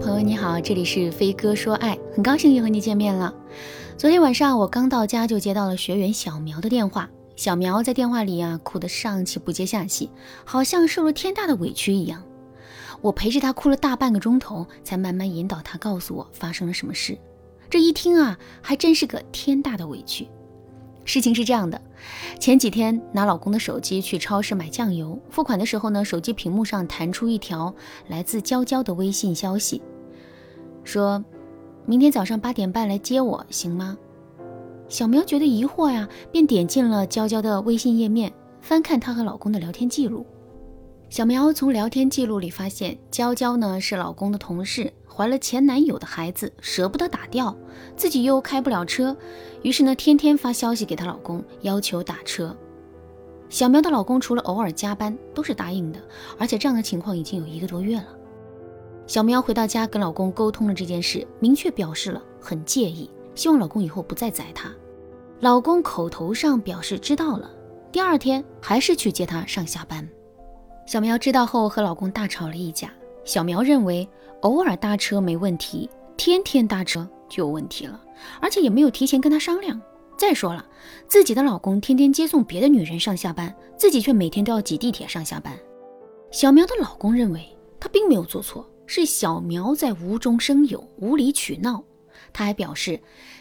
朋友你好，这里是飞哥说爱，很高兴又和你见面了。昨天晚上我刚到家就接到了学员小苗的电话，小苗在电话里啊哭得上气不接下气，好像受了天大的委屈一样。我陪着她哭了大半个钟头，才慢慢引导她告诉我发生了什么事。这一听啊，还真是个天大的委屈。事情是这样的，前几天拿老公的手机去超市买酱油，付款的时候呢，手机屏幕上弹出一条来自娇娇的微信消息，说：“明天早上八点半来接我，行吗？”小苗觉得疑惑呀，便点进了娇娇的微信页面，翻看她和老公的聊天记录。小苗从聊天记录里发现，娇娇呢是老公的同事。怀了前男友的孩子，舍不得打掉，自己又开不了车，于是呢，天天发消息给她老公，要求打车。小苗的老公除了偶尔加班，都是答应的，而且这样的情况已经有一个多月了。小苗回到家跟老公沟通了这件事，明确表示了很介意，希望老公以后不再宰她。老公口头上表示知道了，第二天还是去接她上下班。小苗知道后和老公大吵了一架。小苗认为，偶尔搭车没问题，天天搭车就有问题了，而且也没有提前跟他商量。再说了，自己的老公天天接送别的女人上下班，自己却每天都要挤地铁上下班。小苗的老公认为他并没有做错，是小苗在无中生有、无理取闹。他还表示，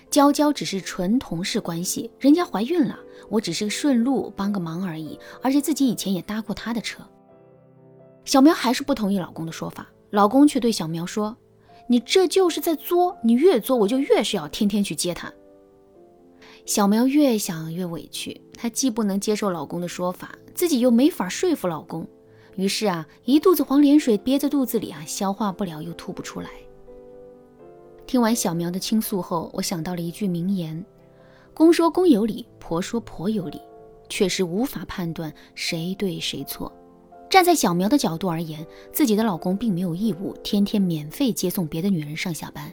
娇娇只是纯同事关系，人家怀孕了，我只是顺路帮个忙而已，而且自己以前也搭过他的车。小苗还是不同意老公的说法，老公却对小苗说：“你这就是在作，你越作我就越是要天天去接他。”小苗越想越委屈，她既不能接受老公的说法，自己又没法说服老公，于是啊，一肚子黄连水憋在肚子里啊，消化不了又吐不出来。听完小苗的倾诉后，我想到了一句名言：“公说公有理，婆说婆有理。”确实无法判断谁对谁错。站在小苗的角度而言，自己的老公并没有义务天天免费接送别的女人上下班，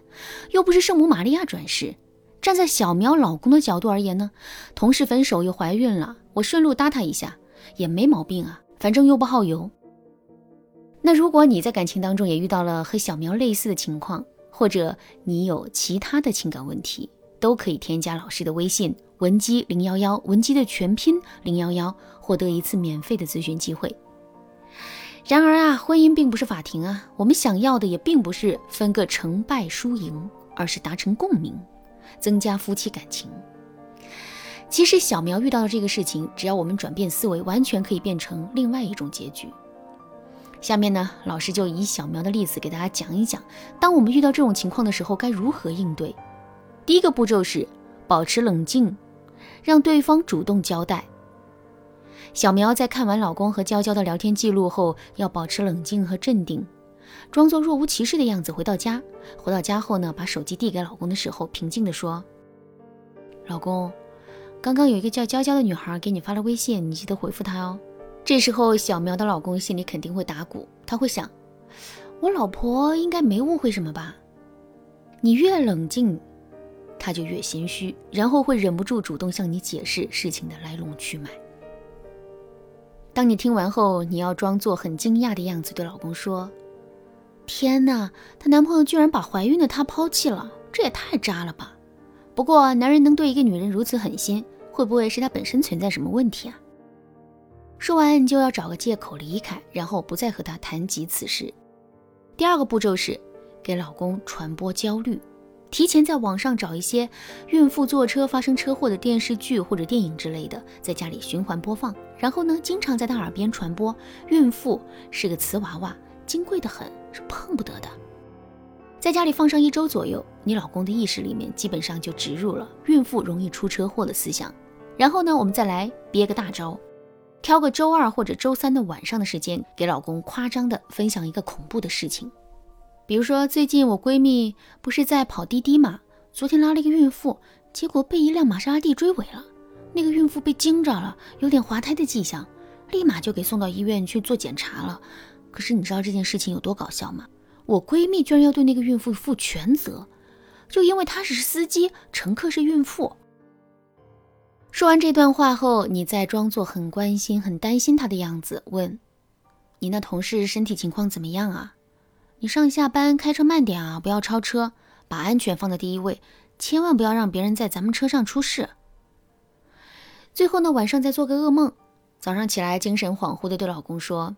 又不是圣母玛利亚转世。站在小苗老公的角度而言呢，同事分手又怀孕了，我顺路搭她一下也没毛病啊，反正又不耗油。那如果你在感情当中也遇到了和小苗类似的情况，或者你有其他的情感问题，都可以添加老师的微信文姬零幺幺，文姬的全拼零幺幺，获得一次免费的咨询机会。然而啊，婚姻并不是法庭啊，我们想要的也并不是分个成败输赢，而是达成共鸣，增加夫妻感情。其实小苗遇到的这个事情，只要我们转变思维，完全可以变成另外一种结局。下面呢，老师就以小苗的例子给大家讲一讲，当我们遇到这种情况的时候，该如何应对。第一个步骤是保持冷静，让对方主动交代。小苗在看完老公和娇娇的聊天记录后，要保持冷静和镇定，装作若无其事的样子回到家。回到家后呢，把手机递给老公的时候，平静地说：“老公，刚刚有一个叫娇娇的女孩给你发了微信，你记得回复她哦。”这时候，小苗的老公心里肯定会打鼓，他会想：“我老婆应该没误会什么吧？”你越冷静，他就越心虚，然后会忍不住主动向你解释事情的来龙去脉。当你听完后，你要装作很惊讶的样子，对老公说：“天哪，她男朋友居然把怀孕的她抛弃了，这也太渣了吧！不过，男人能对一个女人如此狠心，会不会是他本身存在什么问题啊？”说完，你就要找个借口离开，然后不再和他谈及此事。第二个步骤是给老公传播焦虑。提前在网上找一些孕妇坐车发生车祸的电视剧或者电影之类的，在家里循环播放，然后呢，经常在他耳边传播：孕妇是个瓷娃娃，金贵的很，是碰不得的。在家里放上一周左右，你老公的意识里面基本上就植入了孕妇容易出车祸的思想。然后呢，我们再来憋个大招，挑个周二或者周三的晚上的时间，给老公夸张的分享一个恐怖的事情。比如说，最近我闺蜜不是在跑滴滴嘛？昨天拉了一个孕妇，结果被一辆玛莎拉蒂追尾了。那个孕妇被惊着了，有点滑胎的迹象，立马就给送到医院去做检查了。可是你知道这件事情有多搞笑吗？我闺蜜居然要对那个孕妇负全责，就因为她是司机，乘客是孕妇。说完这段话后，你再装作很关心、很担心她的样子，问：“你那同事身体情况怎么样啊？”你上下班开车慢点啊，不要超车，把安全放在第一位，千万不要让别人在咱们车上出事。最后呢，晚上再做个噩梦，早上起来精神恍惚的对老公说：“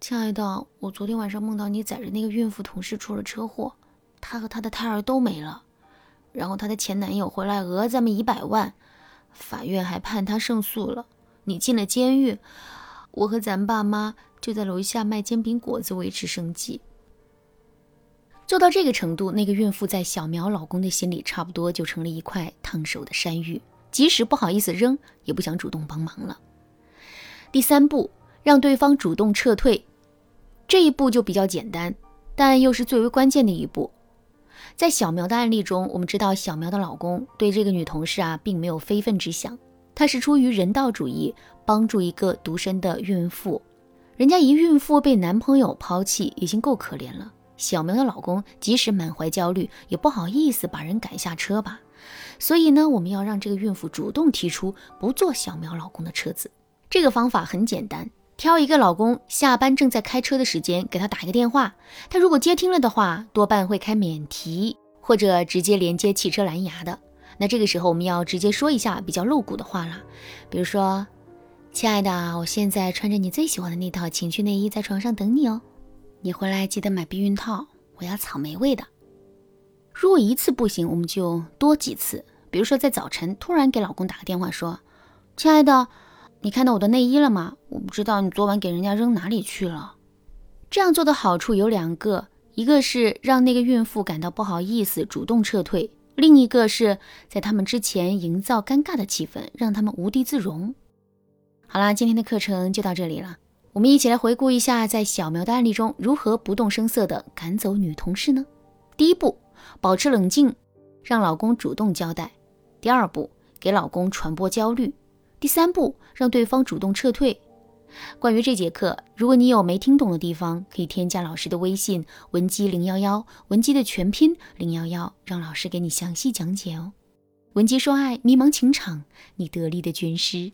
亲爱的，我昨天晚上梦到你载着那个孕妇同事出了车祸，她和她的胎儿都没了，然后她的前男友回来讹咱们一百万，法院还判他胜诉了，你进了监狱，我和咱爸妈就在楼下卖煎饼果子维持生计。”做到这个程度，那个孕妇在小苗老公的心里，差不多就成了一块烫手的山芋，即使不好意思扔，也不想主动帮忙了。第三步，让对方主动撤退，这一步就比较简单，但又是最为关键的一步。在小苗的案例中，我们知道小苗的老公对这个女同事啊，并没有非分之想，他是出于人道主义，帮助一个独身的孕妇。人家一孕妇被男朋友抛弃，已经够可怜了。小苗的老公即使满怀焦虑，也不好意思把人赶下车吧。所以呢，我们要让这个孕妇主动提出不坐小苗老公的车子。这个方法很简单，挑一个老公下班正在开车的时间，给他打一个电话。他如果接听了的话，多半会开免提或者直接连接汽车蓝牙的。那这个时候我们要直接说一下比较露骨的话了，比如说：“亲爱的，我现在穿着你最喜欢的那套情趣内衣在床上等你哦。”你回来记得买避孕套，我要草莓味的。如果一次不行，我们就多几次。比如说在早晨突然给老公打个电话说：“亲爱的，你看到我的内衣了吗？我不知道你昨晚给人家扔哪里去了。”这样做的好处有两个，一个是让那个孕妇感到不好意思，主动撤退；另一个是在他们之前营造尴尬的气氛，让他们无地自容。好啦，今天的课程就到这里了。我们一起来回顾一下，在小苗的案例中，如何不动声色地赶走女同事呢？第一步，保持冷静，让老公主动交代；第二步，给老公传播焦虑；第三步，让对方主动撤退。关于这节课，如果你有没听懂的地方，可以添加老师的微信文姬零幺幺，文姬的全拼零幺幺，让老师给你详细讲解哦。文姬说爱，迷茫情场，你得力的军师。